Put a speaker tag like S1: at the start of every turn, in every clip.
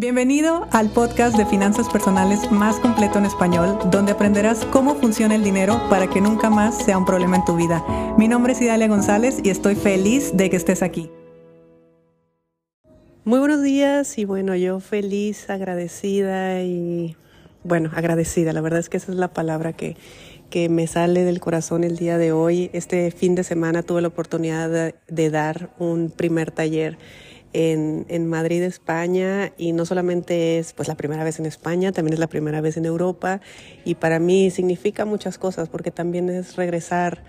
S1: Bienvenido al podcast de finanzas personales más completo en español, donde aprenderás cómo funciona el dinero para que nunca más sea un problema en tu vida. Mi nombre es Idalia González y estoy feliz de que estés aquí. Muy buenos días y bueno, yo feliz, agradecida y bueno, agradecida. La verdad es que esa es la palabra que, que me sale del corazón el día de hoy. Este fin de semana tuve la oportunidad de, de dar un primer taller en, en, Madrid, España, y no solamente es pues la primera vez en España, también es la primera vez en Europa, y para mí significa muchas cosas, porque también es regresar,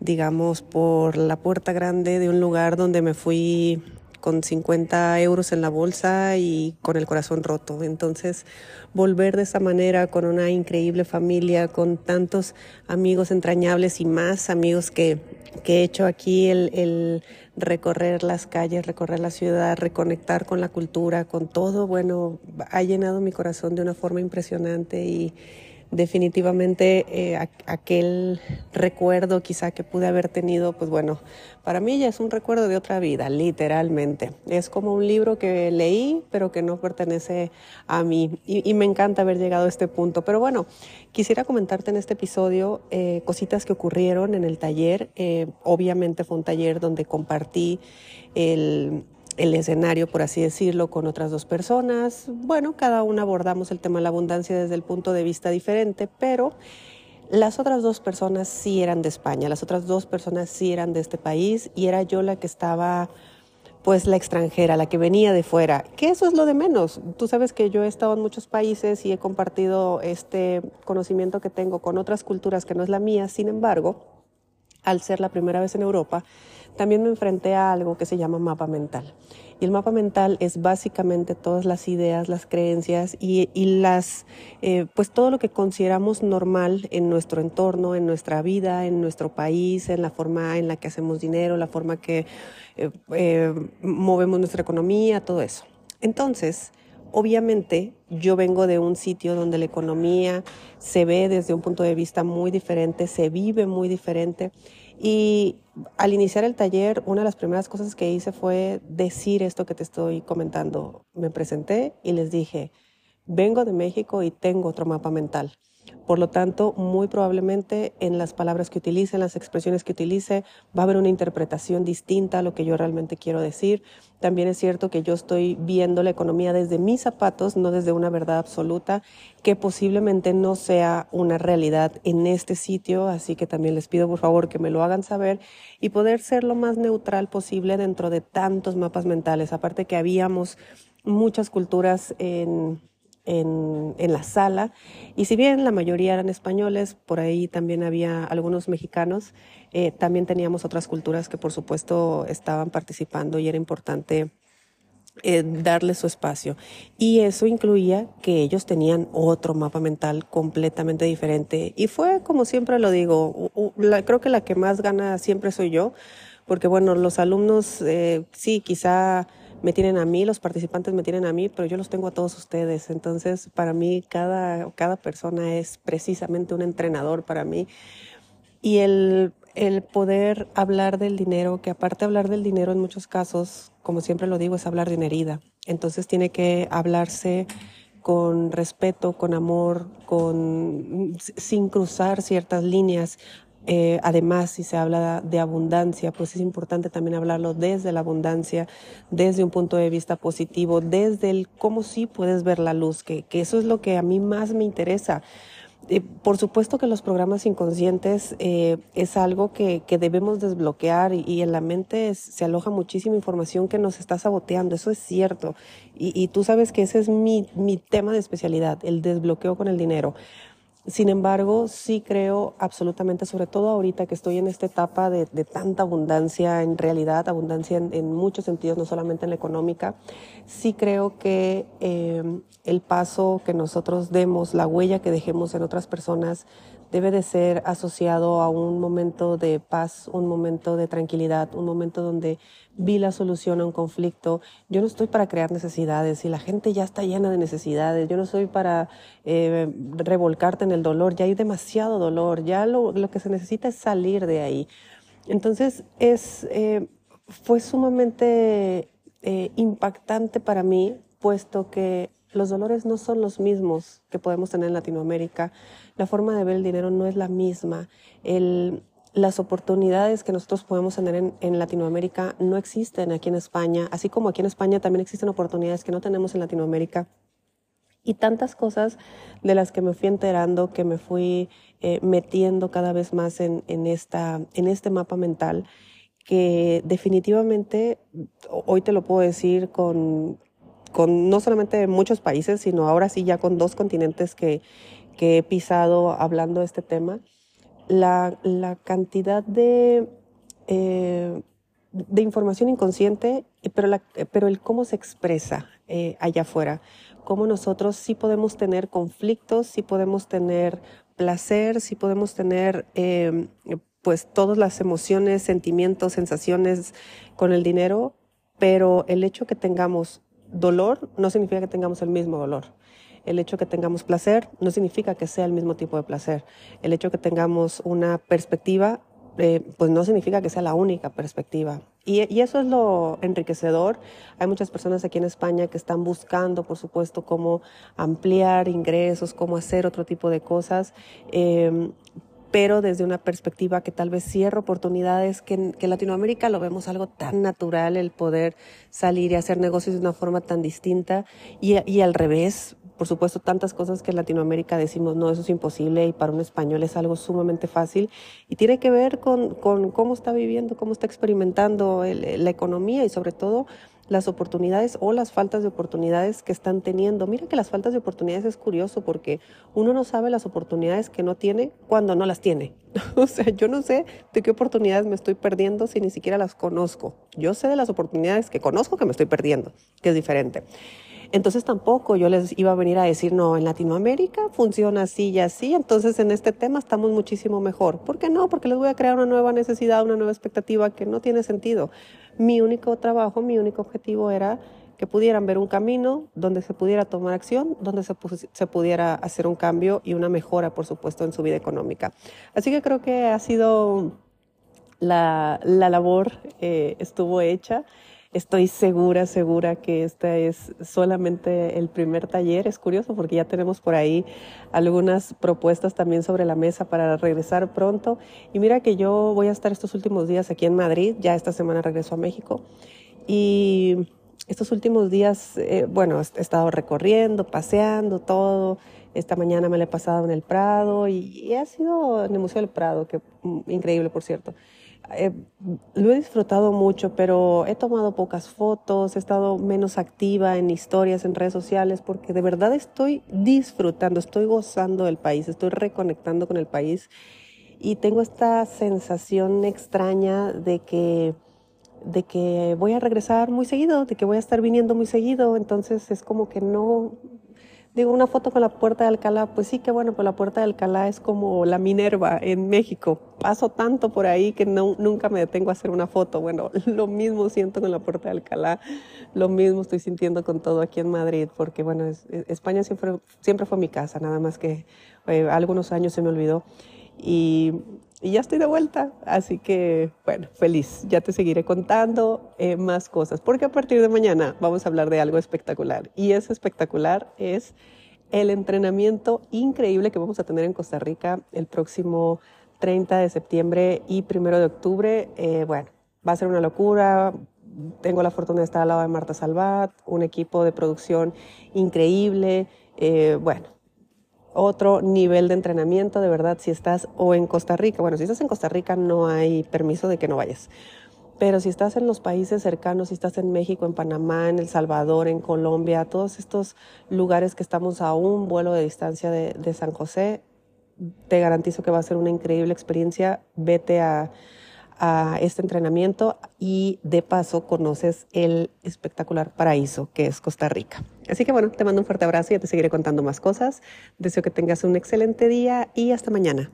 S1: digamos, por la puerta grande de un lugar donde me fui con 50 euros en la bolsa y con el corazón roto. Entonces, volver de esa manera con una increíble familia, con tantos amigos entrañables y más amigos que, que he hecho aquí, el, el recorrer las calles, recorrer la ciudad, reconectar con la cultura, con todo, bueno, ha llenado mi corazón de una forma impresionante y definitivamente eh, aquel recuerdo quizá que pude haber tenido, pues bueno, para mí ya es un recuerdo de otra vida, literalmente. Es como un libro que leí, pero que no pertenece a mí. Y, me encanta haber llegado a este punto. Pero bueno, quisiera comentarte en este episodio eh, cositas que ocurrieron en el taller. Eh, obviamente fue un taller donde compartí el el escenario, por así decirlo, con otras dos personas. Bueno, cada una abordamos el tema de la abundancia desde el punto de vista diferente, pero las otras dos personas sí eran de España, las otras dos personas sí eran de este país y era yo la que estaba pues la extranjera, la que venía de fuera, que eso es lo de menos. Tú sabes que yo he estado en muchos países y he compartido este conocimiento que tengo con otras culturas que no es la mía, sin embargo, al ser la primera vez en Europa, también me enfrenté a algo que se llama mapa mental. Y el mapa mental es básicamente todas las ideas, las creencias y, las, eh, pues todo lo que consideramos normal en nuestro entorno, en nuestra vida, en nuestro país, en la forma en la que hacemos dinero, la forma que eh, eh, movemos nuestra economía, todo eso. Entonces, obviamente yo vengo de un sitio donde la economía se ve desde un punto de vista muy diferente, se vive muy diferente y al iniciar el taller, una de las primeras cosas que hice fue decir esto que te estoy comentando. Me presenté y les dije, vengo de México y tengo otro mapa mental. Por lo tanto, muy probablemente en las palabras que utilice, en las expresiones que utilice, va a haber una interpretación distinta a lo que yo realmente quiero decir. También es cierto que yo estoy viendo la economía desde mis zapatos, no desde una verdad absoluta, que posiblemente no sea una realidad en este sitio, así que también les pido por favor que me lo hagan saber y poder ser lo más neutral posible dentro de tantos mapas mentales. Aparte que habíamos muchas culturas en en, en, la sala. Y si bien la mayoría eran españoles, por ahí también había algunos mexicanos, eh, también teníamos otras culturas que por supuesto estaban participando y era importante eh, darle su espacio. Y eso incluía que ellos tenían otro mapa mental completamente diferente. Y fue, como siempre lo digo, creo que la que más gana siempre soy yo, porque bueno, los alumnos eh, sí, quizá me tienen a mí, los participantes me tienen a mí, pero yo los tengo a todos ustedes. Entonces, para mí, cada, cada persona es precisamente un entrenador para mí. Y el, el poder hablar del dinero, que aparte hablar del dinero en muchos casos, como siempre lo digo, es hablar de una herida. Entonces tiene que hablarse con respeto, con amor, con, sin cruzar ciertas líneas. Eh, además, si se habla de abundancia, pues es importante también hablarlo desde la abundancia, desde un punto de vista positivo, desde el cómo sí puedes ver la luz, que, que eso es lo que a mí más me interesa. Eh, por supuesto que los programas inconscientes eh, es algo que, que, debemos desbloquear y, en la mente se aloja muchísima información que nos está saboteando, eso es cierto. Y, y tú sabes que ese es mi, mi tema de especialidad, el desbloqueo con el dinero. Sin embargo, sí creo absolutamente, sobre todo ahorita que estoy en esta etapa de, tanta abundancia, en realidad abundancia en, muchos sentidos, no solamente en la económica, sí creo que eh, el paso que nosotros demos, la huella que dejemos en otras personas, debe de ser asociado a un momento de paz, un momento de tranquilidad, un momento donde vi la solución a un conflicto. Yo no estoy para crear necesidades y la gente ya está llena de necesidades. Yo no soy para eh, revolcarte en el dolor, ya hay demasiado dolor, ya lo, lo, que se necesita es salir de ahí. Entonces es, eh, fue sumamente eh, impactante para mí puesto que los dolores no son los mismos que podemos tener en Latinoamérica, la forma de ver el dinero no es la misma, las oportunidades que nosotros podemos tener en, Latinoamérica no existen aquí en España, así como aquí en España también existen oportunidades que no tenemos en Latinoamérica. Y tantas cosas de las que me fui enterando, que me fui eh, metiendo cada vez más en este mapa mental, que definitivamente, hoy te lo puedo decir con, con no solamente muchos países, sino ahora sí ya con dos continentes que, que he pisado hablando de este tema, la, la cantidad de, eh, de información inconsciente, pero, la, pero el cómo se expresa eh, allá afuera, cómo nosotros sí podemos tener conflictos, sí podemos tener placer, sí podemos tener eh, pues todas las emociones, sentimientos, sensaciones con el dinero, pero el hecho que tengamos dolor no significa que tengamos el mismo dolor. El hecho que tengamos placer no significa que sea el mismo tipo de placer. El hecho que tengamos una perspectiva, eh, pues no significa que sea la única perspectiva. Y, y, eso es lo enriquecedor. Hay muchas personas aquí en España que están buscando, por supuesto, cómo ampliar ingresos, cómo hacer otro tipo de cosas. Eh, pero desde una perspectiva que tal vez cierra oportunidades, que, en Latinoamérica lo vemos algo tan natural, el poder salir y hacer negocios de una forma tan distinta, y, y al revés, por supuesto, tantas cosas que en Latinoamérica decimos, no, eso es imposible, y para un español es algo sumamente fácil, y tiene que ver con, con cómo está viviendo, cómo está experimentando el, la economía y sobre todo las oportunidades o las faltas de oportunidades que están teniendo. Mira que las faltas de oportunidades es curioso porque uno no sabe las oportunidades que no tiene cuando no las tiene. o sea, yo no sé de qué oportunidades me estoy perdiendo si ni siquiera las conozco. Yo sé de las oportunidades que conozco que me estoy perdiendo, que es diferente. Entonces tampoco yo les iba a venir a decir, no, en Latinoamérica funciona así y así, entonces en este tema estamos muchísimo mejor. ¿Por qué no? Porque les voy a crear una nueva necesidad, una nueva expectativa que no tiene sentido. Mi único trabajo, mi único objetivo era que pudieran ver un camino donde se pudiera tomar acción, donde se, se, pudiera hacer un cambio y una mejora, por supuesto, en su vida económica. Así que creo que ha sido la, la labor, eh, estuvo hecha. Estoy segura, segura que este es solamente el primer taller. Es curioso porque ya tenemos por ahí algunas propuestas también sobre la mesa para regresar pronto. Y mira que yo voy a estar estos últimos días aquí en Madrid, ya esta semana regreso a México. Y estos últimos días, eh, bueno, he estado recorriendo, paseando todo. Esta mañana me la he pasado en el Prado y, y ha sido en el Museo del Prado, que mm, increíble, por cierto. Eh, lo he disfrutado mucho, pero he tomado pocas fotos, he estado menos activa en historias, en redes sociales, porque de verdad estoy disfrutando, estoy gozando del país, estoy reconectando con el país. Y tengo esta sensación extraña de que de que voy a regresar muy seguido, de que voy a estar viniendo muy seguido, entonces es como que no, Digo, una foto con la puerta de Alcalá, pues sí, que bueno, pues la puerta de Alcalá es como la Minerva en México. Paso tanto por ahí que no, nunca me detengo a hacer una foto. Bueno, lo mismo siento con la puerta de Alcalá, lo mismo estoy sintiendo con todo aquí en Madrid, porque bueno, es, España siempre, siempre fue mi casa, nada más que eh, algunos años se me olvidó. Y y ya estoy de vuelta. Así que, bueno, feliz. Ya te seguiré contando eh, más cosas, porque a partir de mañana vamos a hablar de algo espectacular. Y ese espectacular es el entrenamiento increíble que vamos a tener en Costa Rica el próximo 30 de septiembre y 1 de octubre. Eh, bueno, va a ser una locura. Tengo la fortuna de estar al lado de Marta Salvat, un equipo de producción increíble. Eh, bueno, otro nivel de entrenamiento, de verdad, si estás o en Costa Rica, bueno, si estás en Costa Rica no hay permiso de que no vayas, pero si estás en los países cercanos, si estás en México, en Panamá, en El Salvador, en Colombia, todos estos lugares que estamos a un vuelo de distancia de, de San José, te garantizo que va a ser una increíble experiencia, vete a a este entrenamiento y de paso conoces el espectacular paraíso que es Costa Rica. Así que bueno, te mando un fuerte abrazo y te seguiré contando más cosas. Deseo que tengas un excelente día y hasta mañana.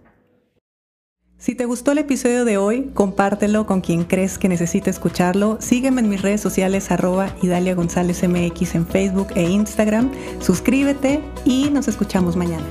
S2: Si te gustó el episodio de hoy, compártelo con quien crees que necesite escucharlo. Sígueme en mis redes sociales arroba Idalia González MX en Facebook e Instagram. Suscríbete y nos escuchamos mañana.